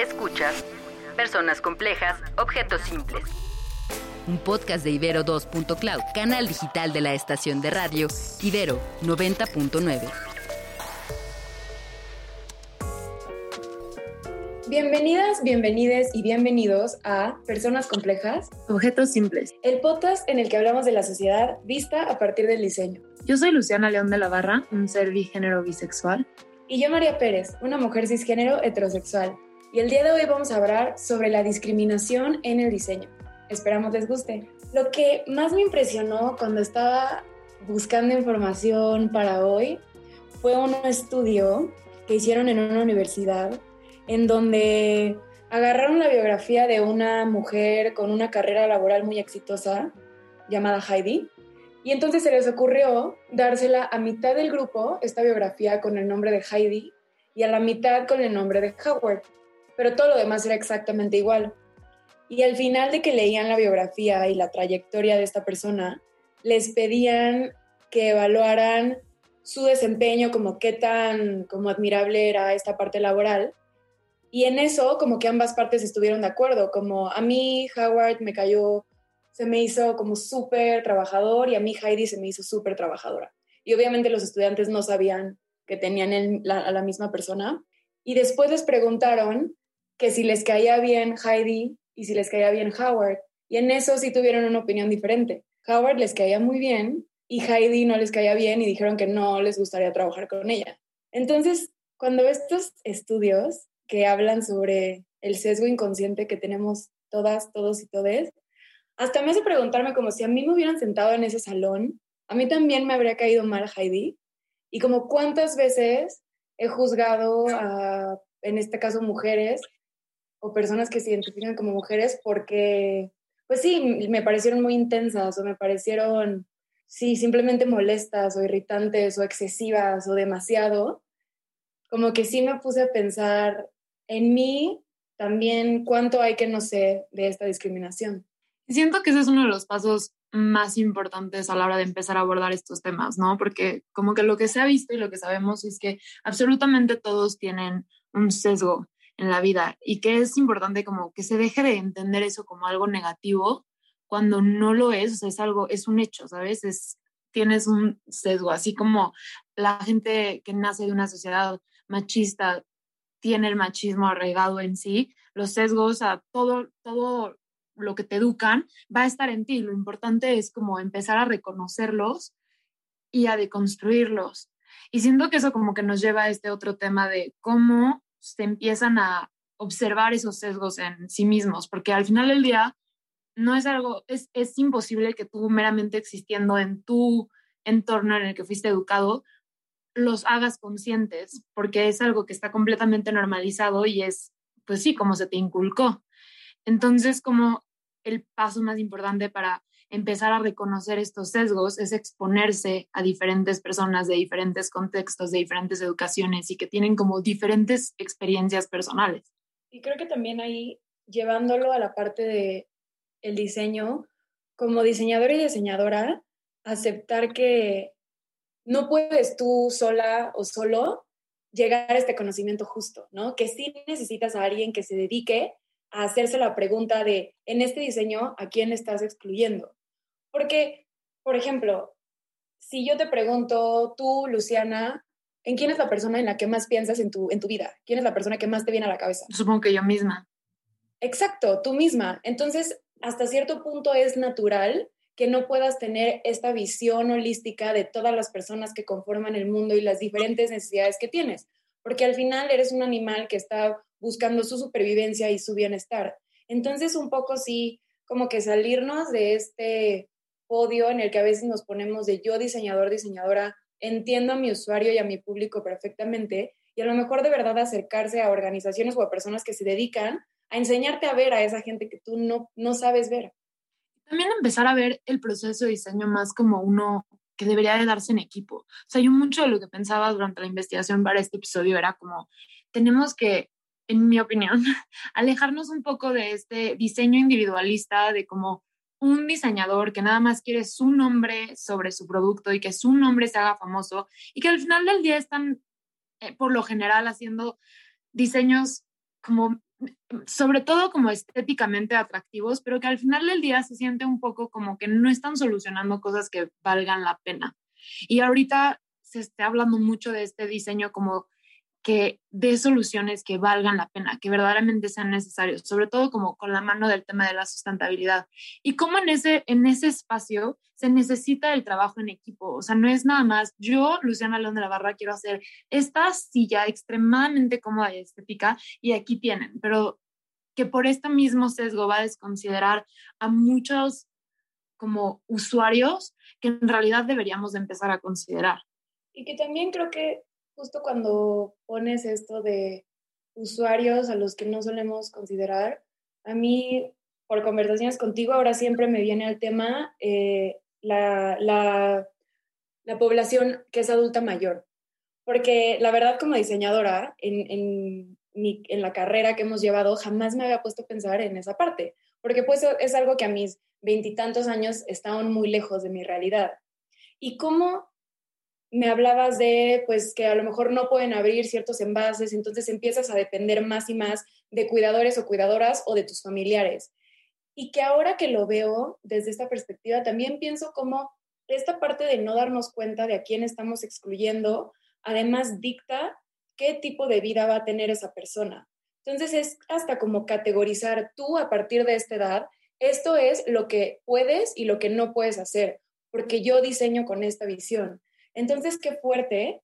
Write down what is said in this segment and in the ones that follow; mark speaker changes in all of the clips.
Speaker 1: Escuchas Personas Complejas, Objetos Simples. Un podcast de Ibero 2.cloud, canal digital de la estación de radio Ibero 90.9.
Speaker 2: Bienvenidas, bienvenides y bienvenidos a Personas Complejas,
Speaker 3: Objetos Simples,
Speaker 2: el podcast en el que hablamos de la sociedad vista a partir del diseño.
Speaker 3: Yo soy Luciana León de la Barra, un ser bigénero bisexual.
Speaker 2: Y yo María Pérez, una mujer cisgénero heterosexual. Y el día de hoy vamos a hablar sobre la discriminación en el diseño. Esperamos les guste. Lo que más me impresionó cuando estaba buscando información para hoy fue un estudio que hicieron en una universidad en donde agarraron la biografía de una mujer con una carrera laboral muy exitosa llamada Heidi y entonces se les ocurrió dársela a mitad del grupo, esta biografía con el nombre de Heidi, y a la mitad con el nombre de Howard. Pero todo lo demás era exactamente igual. Y al final de que leían la biografía y la trayectoria de esta persona, les pedían que evaluaran su desempeño, como qué tan como admirable era esta parte laboral. Y en eso, como que ambas partes estuvieron de acuerdo, como a mí Howard me cayó se me hizo como súper trabajador y a mí Heidi se me hizo súper trabajadora. Y obviamente los estudiantes no sabían que tenían a la misma persona. Y después les preguntaron que si les caía bien Heidi y si les caía bien Howard. Y en eso sí tuvieron una opinión diferente. Howard les caía muy bien y Heidi no les caía bien y dijeron que no les gustaría trabajar con ella. Entonces, cuando estos estudios que hablan sobre el sesgo inconsciente que tenemos todas, todos y todes, hasta me hace preguntarme como si a mí me hubieran sentado en ese salón, a mí también me habría caído mal Heidi. Y como cuántas veces he juzgado a, en este caso, mujeres o personas que se identifican como mujeres porque, pues sí, me parecieron muy intensas o me parecieron, sí, simplemente molestas o irritantes o excesivas o demasiado. Como que sí me puse a pensar en mí también cuánto hay que no sé de esta discriminación.
Speaker 3: Siento que ese es uno de los pasos más importantes a la hora de empezar a abordar estos temas, ¿no? Porque como que lo que se ha visto y lo que sabemos es que absolutamente todos tienen un sesgo en la vida y que es importante como que se deje de entender eso como algo negativo cuando no lo es, o sea, es algo, es un hecho, ¿sabes? Es, tienes un sesgo, así como la gente que nace de una sociedad machista tiene el machismo arraigado en sí, los sesgos, a todo, todo lo que te educan va a estar en ti. Lo importante es como empezar a reconocerlos y a deconstruirlos. Y siento que eso como que nos lleva a este otro tema de cómo se empiezan a observar esos sesgos en sí mismos, porque al final del día no es algo, es, es imposible que tú meramente existiendo en tu entorno en el que fuiste educado, los hagas conscientes, porque es algo que está completamente normalizado y es, pues sí, como se te inculcó. Entonces, como el paso más importante para empezar a reconocer estos sesgos es exponerse a diferentes personas de diferentes contextos, de diferentes educaciones y que tienen como diferentes experiencias personales.
Speaker 2: Y creo que también ahí, llevándolo a la parte de el diseño, como diseñador y diseñadora, aceptar que no puedes tú sola o solo llegar a este conocimiento justo, ¿no? Que sí necesitas a alguien que se dedique a hacerse la pregunta de, en este diseño, ¿a quién estás excluyendo? Porque, por ejemplo, si yo te pregunto, tú, Luciana, ¿en quién es la persona en la que más piensas en tu, en tu vida? ¿Quién es la persona que más te viene a la cabeza?
Speaker 3: Supongo que yo misma.
Speaker 2: Exacto, tú misma. Entonces, hasta cierto punto es natural que no puedas tener esta visión holística de todas las personas que conforman el mundo y las diferentes necesidades que tienes, porque al final eres un animal que está buscando su supervivencia y su bienestar. Entonces, un poco sí, como que salirnos de este podio en el que a veces nos ponemos de yo diseñador, diseñadora, entiendo a mi usuario y a mi público perfectamente y a lo mejor de verdad acercarse a organizaciones o a personas que se dedican a enseñarte a ver a esa gente que tú no, no sabes ver.
Speaker 3: También empezar a ver el proceso de diseño más como uno que debería de darse en equipo. O sea, yo mucho de lo que pensaba durante la investigación para este episodio era como, tenemos que en mi opinión, alejarnos un poco de este diseño individualista de como un diseñador que nada más quiere su nombre sobre su producto y que su nombre se haga famoso y que al final del día están, eh, por lo general, haciendo diseños como sobre todo como estéticamente atractivos, pero que al final del día se siente un poco como que no están solucionando cosas que valgan la pena. Y ahorita se está hablando mucho de este diseño como que dé soluciones que valgan la pena, que verdaderamente sean necesarios, sobre todo como con la mano del tema de la sustentabilidad. Y cómo en ese, en ese espacio se necesita el trabajo en equipo. O sea, no es nada más, yo, Luciana León de la Barra, quiero hacer esta silla extremadamente cómoda y estética y aquí tienen, pero que por este mismo sesgo va a desconsiderar a muchos como usuarios que en realidad deberíamos de empezar a considerar.
Speaker 2: Y que también creo que justo cuando pones esto de usuarios a los que no solemos considerar, a mí, por conversaciones contigo, ahora siempre me viene al tema eh, la, la, la, población que es adulta mayor. Porque la verdad, como diseñadora, en, en, en la carrera que hemos llevado, jamás me había puesto a pensar en esa parte. Porque pues es algo que a mis veintitantos años está muy lejos de mi realidad. Y cómo me hablabas de, pues, que a lo mejor no pueden abrir ciertos envases, entonces empiezas a depender más y más de cuidadores o cuidadoras o de tus familiares. Y que ahora que lo veo desde esta perspectiva, también pienso como esta parte de no darnos cuenta de a quién estamos excluyendo, además dicta qué tipo de vida va a tener esa persona. Entonces es hasta como categorizar tú a partir de esta edad, esto es lo que puedes y lo que no puedes hacer, porque yo diseño con esta visión. Entonces, qué fuerte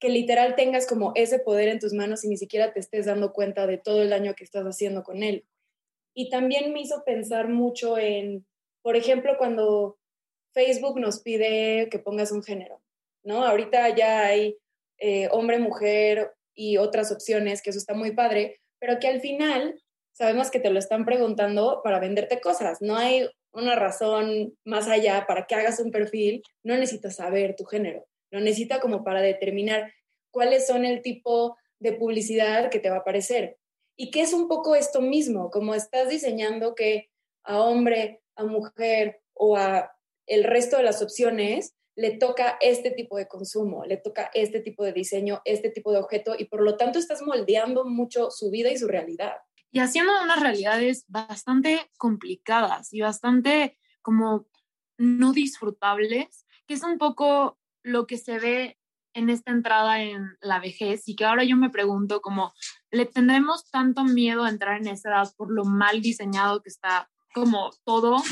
Speaker 2: que literal tengas como ese poder en tus manos y ni siquiera te estés dando cuenta de todo el daño que estás haciendo con él. Y también me hizo pensar mucho en, por ejemplo, cuando Facebook nos pide que pongas un género, ¿no? Ahorita ya hay eh, hombre, mujer y otras opciones, que eso está muy padre, pero que al final sabemos que te lo están preguntando para venderte cosas. No hay una razón más allá para que hagas un perfil, no necesitas saber tu género, lo necesita como para determinar cuáles son el tipo de publicidad que te va a aparecer. Y que es un poco esto mismo, como estás diseñando que a hombre, a mujer o a el resto de las opciones le toca este tipo de consumo, le toca este tipo de diseño, este tipo de objeto y por lo tanto estás moldeando mucho su vida y su realidad
Speaker 3: y haciendo unas realidades bastante complicadas y bastante como no disfrutables, que es un poco lo que se ve en esta entrada en la vejez y que ahora yo me pregunto como, ¿le tendremos tanto miedo a entrar en esa edad por lo mal diseñado que está como todo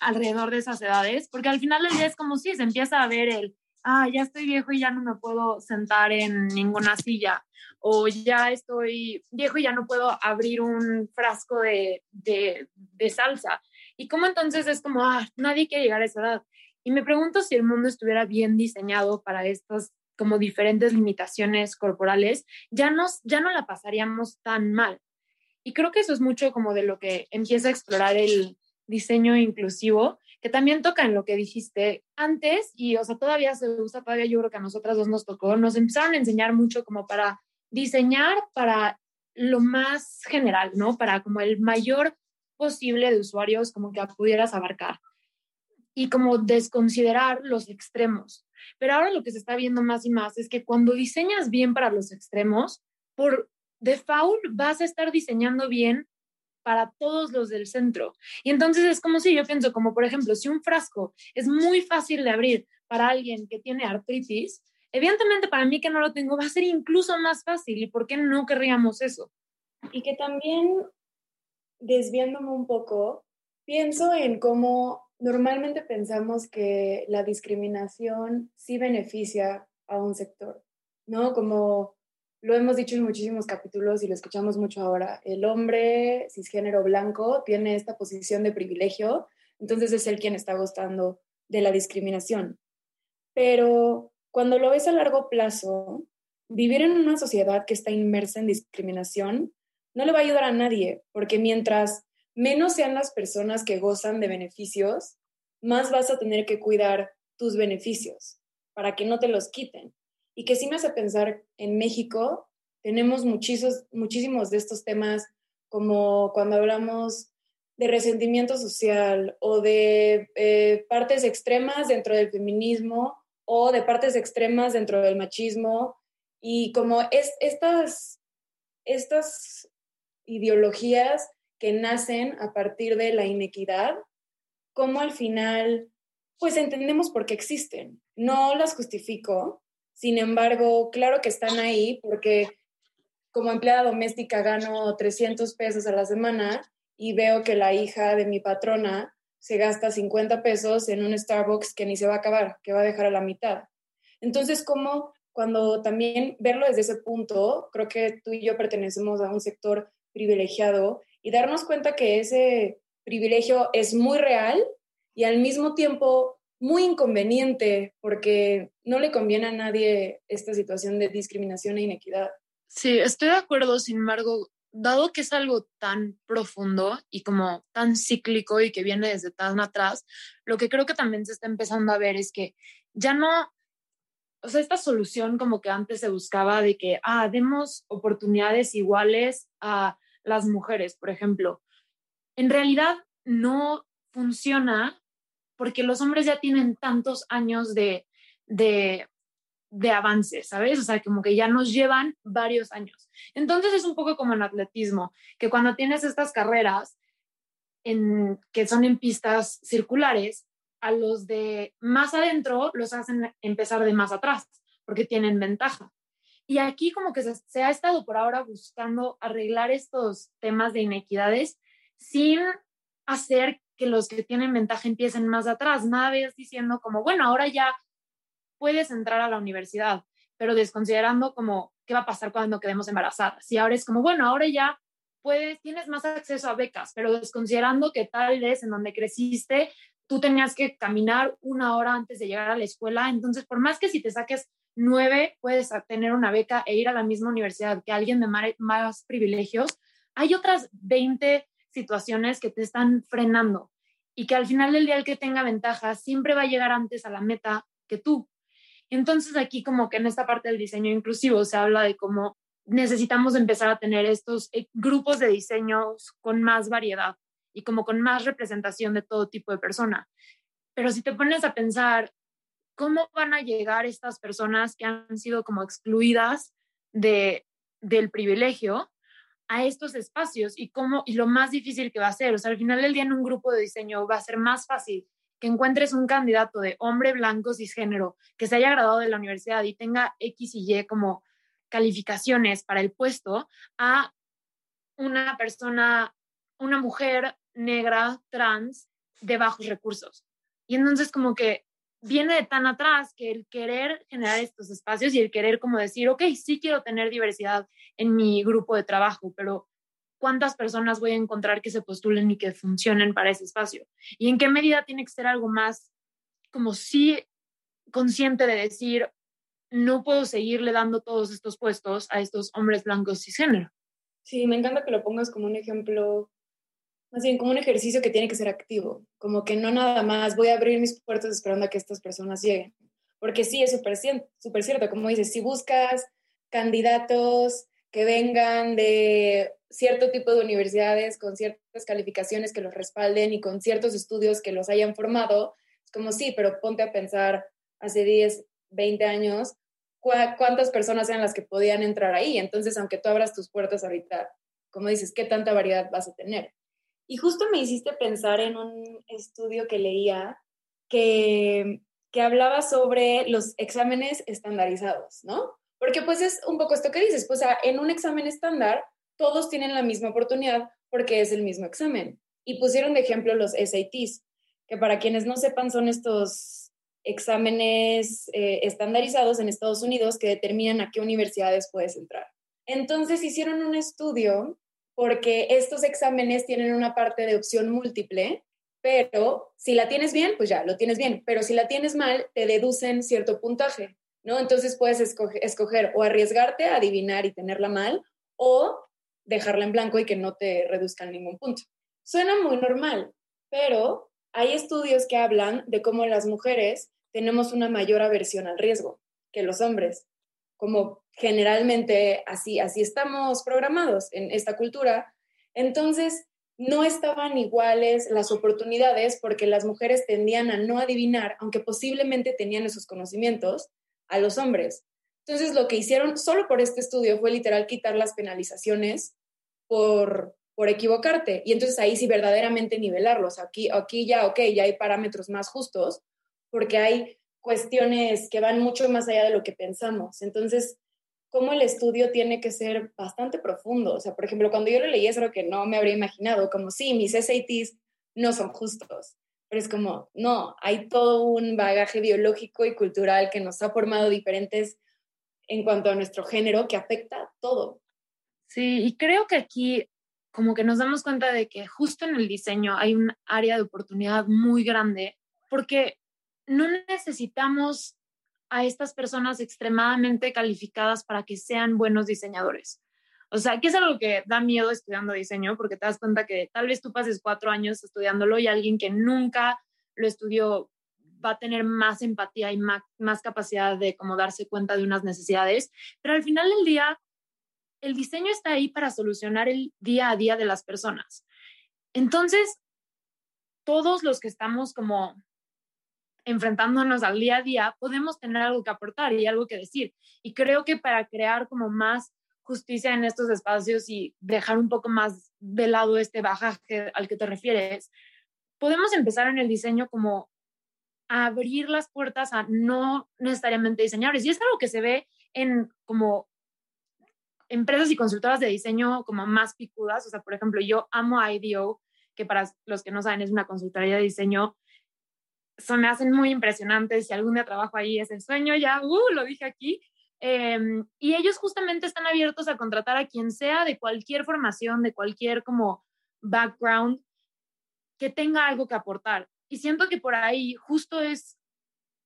Speaker 3: alrededor de esas edades? Porque al final del día es como si se empieza a ver el, ah, ya estoy viejo y ya no me puedo sentar en ninguna silla, o ya estoy viejo y ya no puedo abrir un frasco de, de, salsa. Y como entonces es como, ah, nadie quiere llegar a esa edad. Y me pregunto si el mundo estuviera bien diseñado para estas como diferentes limitaciones corporales, ya, nos, ya no la pasaríamos tan mal. Y creo que eso es mucho como de lo que empieza a explorar el diseño inclusivo, que también toca en lo que dijiste antes, y o sea, todavía se usa, todavía yo creo que a nosotras dos nos tocó, nos empezaron a enseñar mucho como para diseñar para lo más general, ¿no? Para como el mayor posible de usuarios como que pudieras abarcar y como desconsiderar los extremos. Pero ahora lo que se está viendo más y más es que cuando diseñas bien para los extremos, por default vas a estar diseñando bien para todos los del centro. Y entonces es como si yo pienso, como por ejemplo, si un frasco es muy fácil de abrir para alguien que tiene artritis, Evidentemente para mí que no lo tengo va a ser incluso más fácil. ¿Y por qué no querríamos eso?
Speaker 2: Y que también, desviándome un poco, pienso en cómo normalmente pensamos que la discriminación sí beneficia a un sector, ¿no? Como lo hemos dicho en muchísimos capítulos y lo escuchamos mucho ahora, el hombre cisgénero blanco tiene esta posición de privilegio, entonces es él quien está gustando de la discriminación. Pero cuando lo ves a largo plazo, vivir en una sociedad que está inmersa en discriminación no le va a ayudar a nadie, porque mientras menos sean las personas que gozan de beneficios, más vas a tener que cuidar tus beneficios para que no te los quiten. Y que sí me hace pensar, en México tenemos muchísimos, de estos temas, como cuando hablamos de resentimiento social o de eh, partes extremas dentro del feminismo o de partes extremas dentro del machismo y como es, estas, estas ideologías que nacen a partir de la inequidad, como al final, pues entendemos por qué existen. No las justifico, sin embargo, claro que están ahí porque como empleada doméstica gano 300 pesos a la semana y veo que la hija de mi patrona se gasta 50 pesos en un Starbucks que ni se va a acabar, que va a dejar a la mitad. Entonces, como cuando también verlo desde ese punto, creo que tú y yo pertenecemos a un sector privilegiado y darnos cuenta que ese privilegio es muy real y al mismo tiempo muy inconveniente porque no le conviene a nadie esta situación de discriminación e inequidad.
Speaker 3: Sí, estoy de acuerdo, sin embargo, dado que es algo tan profundo y como tan cíclico y que viene desde tan atrás, lo que creo que también se está empezando a ver es que ya no, o sea, esta solución como que antes se buscaba de que, ah, demos oportunidades iguales a las mujeres, por ejemplo. En realidad no funciona porque los hombres ya tienen tantos años de, de de avance, ¿sabes? O sea, como que ya nos llevan varios años. Entonces es un poco como en atletismo, que cuando tienes estas carreras en, que son en pistas circulares, a los de más adentro los hacen empezar de más atrás, porque tienen ventaja. Y aquí como que se, ha estado por ahora buscando arreglar estos temas de inequidades sin hacer que los que tienen ventaja empiecen más atrás. Nada vez diciendo como, bueno, ahora ya puedes entrar a la universidad, pero desconsiderando como qué va a pasar cuando quedemos embarazadas. Y ahora es como, bueno, ahora ya puedes, tienes más acceso a becas, pero desconsiderando que tal vez en donde creciste, tú tenías que caminar una hora antes de llegar a la escuela. Entonces, por más que si te saques nueve, puedes tener una beca e ir a la misma universidad que alguien de más privilegios, hay otras 20 situaciones que te están frenando y que al final del día el que tenga ventaja siempre va a llegar antes a la meta que tú. Entonces aquí como que en esta parte del diseño inclusivo se habla de cómo necesitamos empezar a tener estos eh, grupos de diseños con más variedad y como con más representación de todo tipo de persona. Pero si te pones a pensar, ¿cómo van a llegar estas personas que han sido como excluidas de, del privilegio a estos espacios y cómo y lo más difícil que va a ser? O sea, al final del día en un grupo de diseño va a ser más fácil que encuentres un candidato de hombre blanco cisgénero que se haya graduado de la universidad y tenga X y Y como calificaciones para el puesto a una persona, una mujer negra, trans, de bajos recursos. Y entonces como que viene de tan atrás que el querer generar estos espacios y el querer como decir, ok, sí quiero tener diversidad en mi grupo de trabajo, pero cuántas personas voy a encontrar que se postulen y que funcionen para ese espacio. Y en qué medida tiene que ser algo más como sí consciente de decir, no puedo seguirle dando todos estos puestos a estos hombres blancos cisgénero.
Speaker 2: Sí, me encanta que lo pongas como un ejemplo, más bien como un ejercicio que tiene que ser activo, como que no nada más voy a abrir mis puertas esperando a que estas personas lleguen, porque sí, es súper cierto, como dices, si buscas candidatos que vengan de cierto tipo de universidades con ciertas calificaciones que los respalden y con ciertos estudios que los hayan formado, es como sí, pero ponte a pensar hace 10, 20 años, cuántas personas eran las que podían entrar ahí. Entonces, aunque tú abras tus puertas ahorita, como dices, ¿qué tanta variedad vas a tener? Y justo me hiciste pensar en un estudio que leía que, que hablaba sobre los exámenes estandarizados, ¿no? Porque pues es un poco esto que dices, pues en un examen estándar todos tienen la misma oportunidad porque es el mismo examen. Y pusieron de ejemplo los SATs, que para quienes no sepan son estos exámenes eh, estandarizados en Estados Unidos que determinan a qué universidades puedes entrar. Entonces hicieron un estudio porque estos exámenes tienen una parte de opción múltiple, pero si la tienes bien, pues ya, lo tienes bien, pero si la tienes mal, te deducen cierto puntaje. Entonces puedes escoger, o arriesgarte a adivinar y tenerla mal o dejarla en blanco y que no te reduzcan ningún punto. Suena muy normal, pero hay estudios que hablan de cómo las mujeres tenemos una mayor aversión al riesgo que los hombres, como generalmente así, así estamos programados en esta cultura. Entonces, no estaban iguales las oportunidades porque las mujeres tendían a no adivinar, aunque posiblemente tenían esos conocimientos, a los hombres. Entonces, lo que hicieron solo por este estudio fue literal quitar las penalizaciones por, por equivocarte. Y entonces ahí sí verdaderamente nivelarlos. Aquí, aquí ya, ok, ya hay parámetros más justos porque hay cuestiones que van mucho más allá de lo que pensamos. Entonces, cómo el estudio tiene que ser bastante profundo. O sea, por ejemplo, cuando yo lo leí es algo que no me habría imaginado, como sí, mis SATs no son justos, pero es como, no, hay todo un bagaje biológico y cultural que nos ha formado diferentes en cuanto a nuestro género que afecta todo.
Speaker 3: Sí, y creo que aquí como que nos damos cuenta de que justo en el diseño hay un área de oportunidad muy grande porque no necesitamos a estas personas extremadamente calificadas para que sean buenos diseñadores. O sea, que es algo que da miedo estudiando diseño, porque te das cuenta que tal vez tú pases cuatro años estudiándolo y alguien que nunca lo estudió va a tener más empatía y más, capacidad de como darse cuenta de unas necesidades, pero al final del día, el diseño está ahí para solucionar el día a día de las personas. Entonces, todos los que estamos como enfrentándonos al día a día, podemos tener algo que aportar y algo que decir. Y creo que para crear como más justicia en estos espacios y dejar un poco más de lado este bajaje al que te refieres, podemos empezar en el diseño como abrir las puertas a no necesariamente diseñadores. Y es algo que se ve en como empresas y consultoras de diseño como más picudas. O sea, por ejemplo, yo amo IDEO, que para los que no saben es una consultoría de diseño son, me hacen muy impresionantes. Si algún día trabajo ahí es el sueño, ya, uh, lo dije aquí. Em, y ellos justamente están abiertos a contratar a quien sea de cualquier formación, de cualquier como background, que tenga algo que aportar. Y siento que por ahí justo es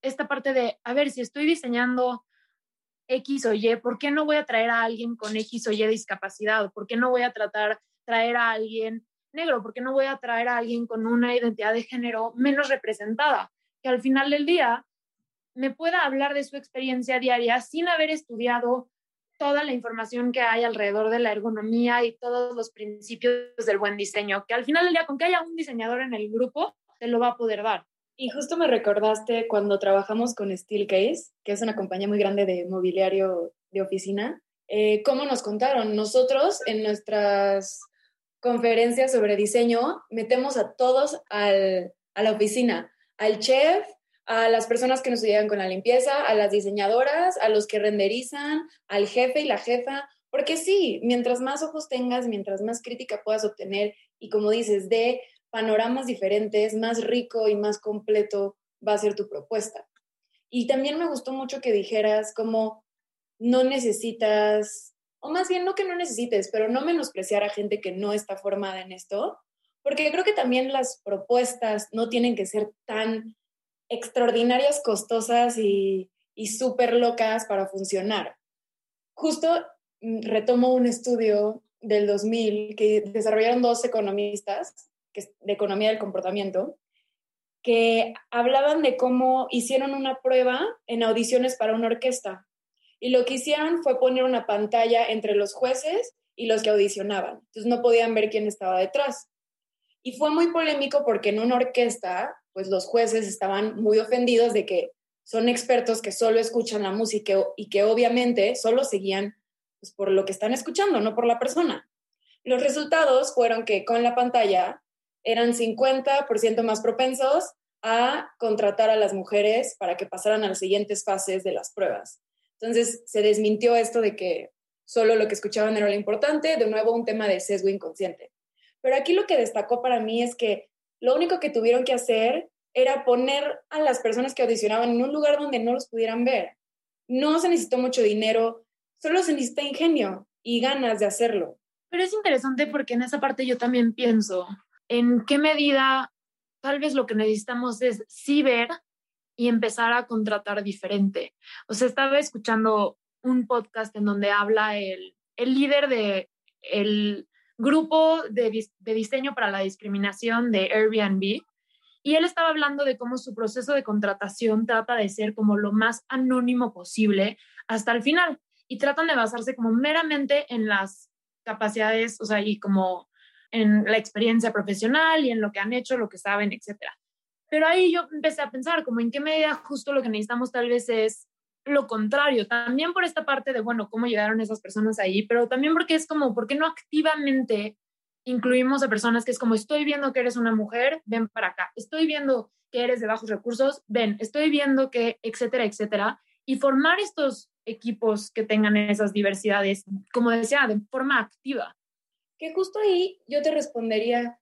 Speaker 3: esta parte de, a ver, si estoy diseñando X o Y, ¿por qué no voy a traer a alguien con X o Y discapacidad? ¿Por qué no voy a tratar traer a alguien negro, porque no voy a traer a alguien con una identidad de género menos representada, que al final del día me pueda hablar de su experiencia diaria sin haber estudiado toda la información que hay alrededor de la ergonomía y todos los principios del buen diseño, que al final del día, con que haya un diseñador en el grupo, te lo va a poder dar.
Speaker 2: Y justo me recordaste cuando trabajamos con Steelcase, que es una compañía muy grande de mobiliario de oficina, eh, cómo nos contaron. Nosotros en nuestras conferencias sobre diseño, metemos a todos al, a la oficina, al chef, a las personas que nos ayudan con la limpieza, a las diseñadoras, a los que renderizan, al jefe y la jefa, porque sí, mientras más ojos tengas, mientras más crítica puedas obtener y como dices, de panoramas diferentes, más rico y más completo va a ser tu propuesta. Y también me gustó mucho que dijeras como no necesitas o más bien no que no necesites, pero no menospreciar a gente que no está formada en esto, porque creo que también las propuestas no tienen que ser tan extraordinarias, costosas y, y súper locas para funcionar. Justo mm, retomo un estudio del 2000 que desarrollaron dos economistas de economía del comportamiento que hablaban de cómo hicieron una prueba en audiciones para una orquesta y lo que hicieron fue poner una pantalla entre los jueces y los que audicionaban. Entonces no podían ver quién estaba detrás. Y fue muy polémico porque en una orquesta, pues los jueces estaban muy ofendidos de que son expertos que solo escuchan la música y que obviamente solo seguían pues, por lo que están escuchando, no por la persona. Los resultados fueron que con la pantalla eran 50% más propensos a contratar a las mujeres para que pasaran a las siguientes fases de las pruebas. Entonces se desmintió esto de que solo lo que escuchaban era lo importante, de nuevo un tema de sesgo inconsciente. Pero aquí lo que destacó para mí es que lo único que tuvieron que hacer era poner a las personas que audicionaban en un lugar donde no los pudieran ver. No se necesitó mucho dinero, solo se necesita ingenio y ganas de hacerlo.
Speaker 3: Pero es interesante porque en esa parte yo también pienso en qué medida tal vez lo que necesitamos es sí ver y empezar a contratar diferente. O sea, estaba escuchando un podcast en donde habla el, el líder de el grupo de, diseño para la discriminación de Airbnb y él estaba hablando de cómo su proceso de contratación trata de ser como lo más anónimo posible hasta el final y tratan de basarse como meramente en las capacidades, o sea, y como en la experiencia profesional y en lo que han hecho, lo que saben, etcétera. Pero ahí yo empecé a pensar como en qué medida justo lo que necesitamos tal vez es lo contrario, también por esta parte de, bueno, cómo llegaron esas personas ahí, pero también porque es como, ¿por qué no activamente incluimos a personas que es como, estoy viendo que eres una mujer, ven para acá, estoy viendo que eres de bajos recursos, ven, estoy viendo que, etcétera, etcétera, y formar estos equipos que tengan esas diversidades, como decía, de forma activa.
Speaker 2: Que justo ahí yo te respondería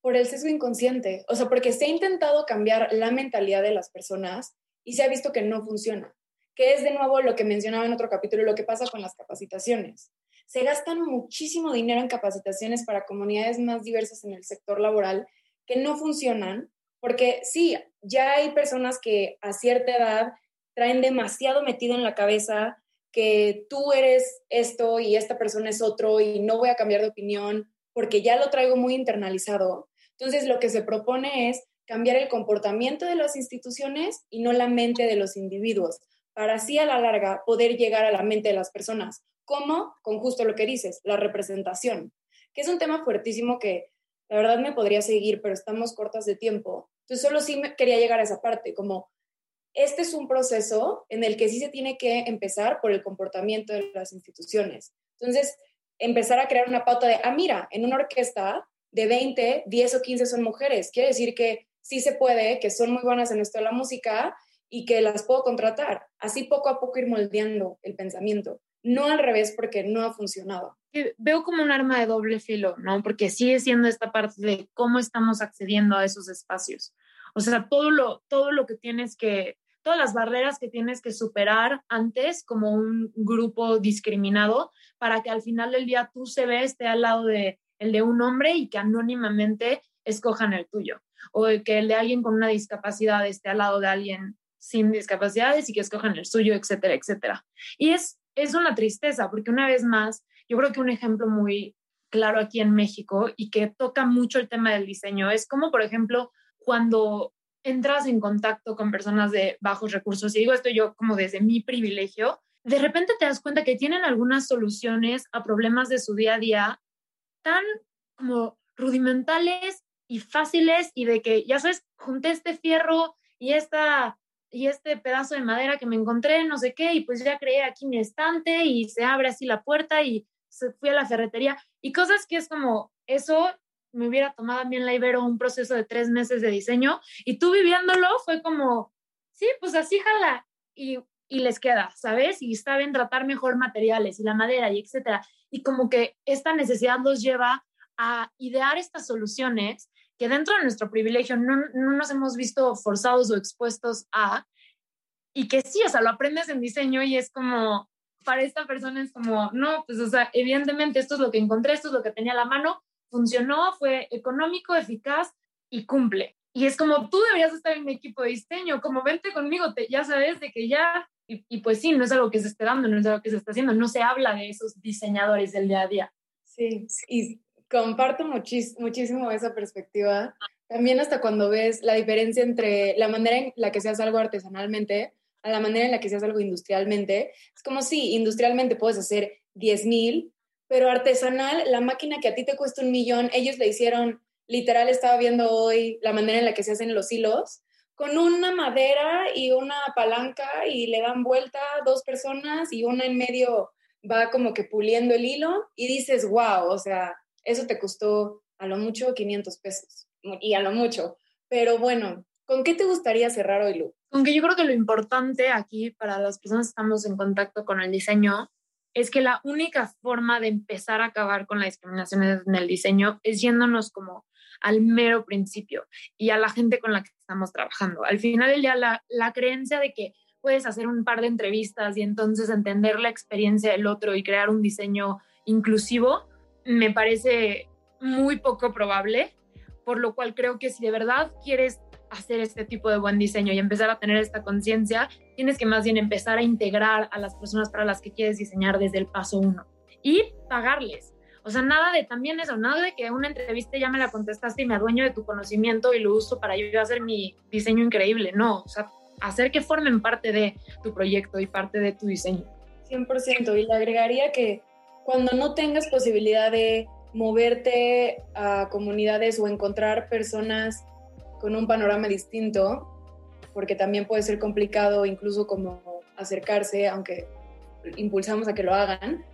Speaker 2: por el sesgo inconsciente, o sea, porque se ha intentado cambiar la mentalidad de las personas y se ha visto que no funciona, que es de nuevo lo que mencionaba en otro capítulo, lo que pasa con las capacitaciones. Se gastan muchísimo dinero en capacitaciones para comunidades más diversas en el sector laboral que no funcionan, porque sí, ya hay personas que a cierta edad traen demasiado metido en la cabeza que tú eres esto y esta persona es otro y no voy a cambiar de opinión porque ya lo traigo muy internalizado. Entonces, lo que se propone es cambiar el comportamiento de las instituciones y no la mente de los individuos, para así a la larga poder llegar a la mente de las personas. ¿Cómo? Con justo lo que dices, la representación, que es un tema fuertísimo que la verdad me podría seguir, pero estamos cortas de tiempo. Entonces, solo sí me quería llegar a esa parte, como este es un proceso en el que sí se tiene que empezar por el comportamiento de las instituciones. Entonces, empezar a crear una pauta de, ah, mira, en una orquesta de 20, 10 o 15 son mujeres. Quiere decir que sí se puede, que son muy buenas en esto de la música y que las puedo contratar. Así poco a poco ir moldeando el pensamiento. No al revés porque no ha funcionado.
Speaker 3: Veo como un arma de doble filo, ¿no? Porque sigue siendo esta parte de cómo estamos accediendo a esos espacios. O sea, todo lo, todo lo que tienes que todas las barreras que tienes que superar antes como un grupo discriminado para que al final del día tú se ve esté al lado de el de un hombre y que anónimamente escojan el tuyo o que el de alguien con una discapacidad esté al lado de alguien sin discapacidades y que escojan el suyo, etcétera, etcétera. Y es, es una tristeza porque una vez más, yo creo que un ejemplo muy claro aquí en México y que toca mucho el tema del diseño es como, por ejemplo, cuando entras en contacto con personas de bajos recursos, y digo esto yo como desde mi privilegio, de repente te das cuenta que tienen algunas soluciones a problemas de su día a día tan como rudimentales y fáciles y de que, ya sabes, junté este fierro y esta y este pedazo de madera que me encontré, no sé qué, y pues ya creé aquí mi estante y se abre así la puerta y se fui a la ferretería y cosas que es como, eso me hubiera tomado a mí en la Ibero un proceso de tres meses de diseño y tú viviéndolo fue como, sí, pues así jala y, y les queda, ¿sabes? Y está bien tratar mejor materiales y la madera y etcétera. Y como que esta necesidad los lleva a idear estas soluciones que dentro de nuestro privilegio no, no nos hemos visto forzados o expuestos a, y que sí, o sea, lo aprendes en diseño y es como, para esta persona es como, no, pues, o sea, evidentemente esto es lo que encontré, esto es lo que tenía a la mano, funcionó, fue económico, eficaz y cumple. Y es como tú deberías estar en mi equipo de diseño, como vente conmigo, te, ya sabes de que ya, y, pues sí, no es algo que se esté dando, no es algo que se está haciendo, no se habla de esos diseñadores del día a día.
Speaker 2: Sí, y comparto muchísimo esa perspectiva. También hasta cuando ves la diferencia entre la manera en la que se hace algo artesanalmente a la manera en la que se hace algo industrialmente. Es como si industrialmente puedes hacer 10 mil, pero artesanal, la máquina que a ti te cuesta un millón, ellos le hicieron, literal estaba viendo hoy la manera en la que se hacen los hilos, con una madera y una palanca y le dan vuelta dos personas y una en medio va como que puliendo el hilo y dices, wow, o sea, eso te costó a lo mucho 500 pesos y a lo mucho. Pero bueno, ¿con qué te gustaría cerrar hoy, Lu?
Speaker 3: Aunque yo creo que lo importante aquí para las personas que estamos en contacto con el diseño es que la única forma de empezar a acabar con la discriminación en el diseño es yéndonos como al mero principio y a la gente con la que estamos trabajando. Al final del la, la creencia de que puedes hacer un par de entrevistas y entonces entender la experiencia del otro y crear un diseño inclusivo, me parece muy poco probable, por lo cual creo que si de verdad quieres hacer este tipo de buen diseño y empezar a tener esta conciencia, tienes que más bien empezar a integrar a las personas para las que quieres diseñar desde el paso uno y pagarles. O sea, nada de también eso, nada de que una entrevista ya me la contestaste y me adueño de tu conocimiento y lo uso para yo hacer mi diseño increíble. No, o sea, hacer que formen parte de tu proyecto y parte de tu diseño.
Speaker 2: 100%. Y le agregaría que cuando no tengas posibilidad de moverte a comunidades o encontrar personas con un panorama distinto, porque también puede ser complicado incluso como acercarse, aunque impulsamos a que lo hagan,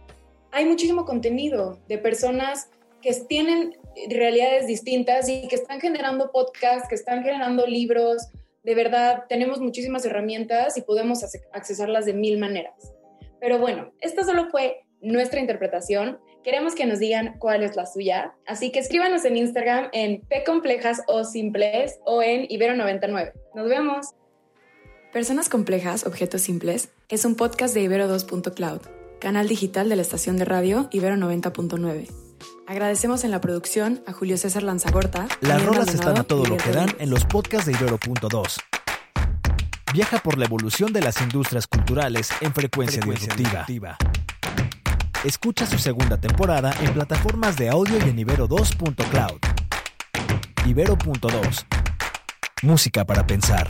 Speaker 2: hay muchísimo contenido de personas que tienen realidades distintas y que están generando podcasts, que están generando libros. De verdad, tenemos muchísimas herramientas y podemos accesarlas de mil maneras. Pero bueno, esta solo fue nuestra interpretación. Queremos que nos digan cuál es la suya, así que escríbanos en Instagram en Complejas o simples o en ibero99. Nos vemos.
Speaker 4: Personas complejas, objetos simples es un podcast de Ibero 2.cloud, canal digital de la estación de radio Ibero 90.9. Agradecemos en la producción a Julio César Lanzagorta.
Speaker 5: Las rolas están a todo lo que dan en los podcasts de Ibero.2. Viaja por la evolución de las industrias culturales en frecuencia, frecuencia disruptiva. Escucha su segunda temporada en plataformas de audio y en Ibero2.cloud. Ibero.2. Música para pensar.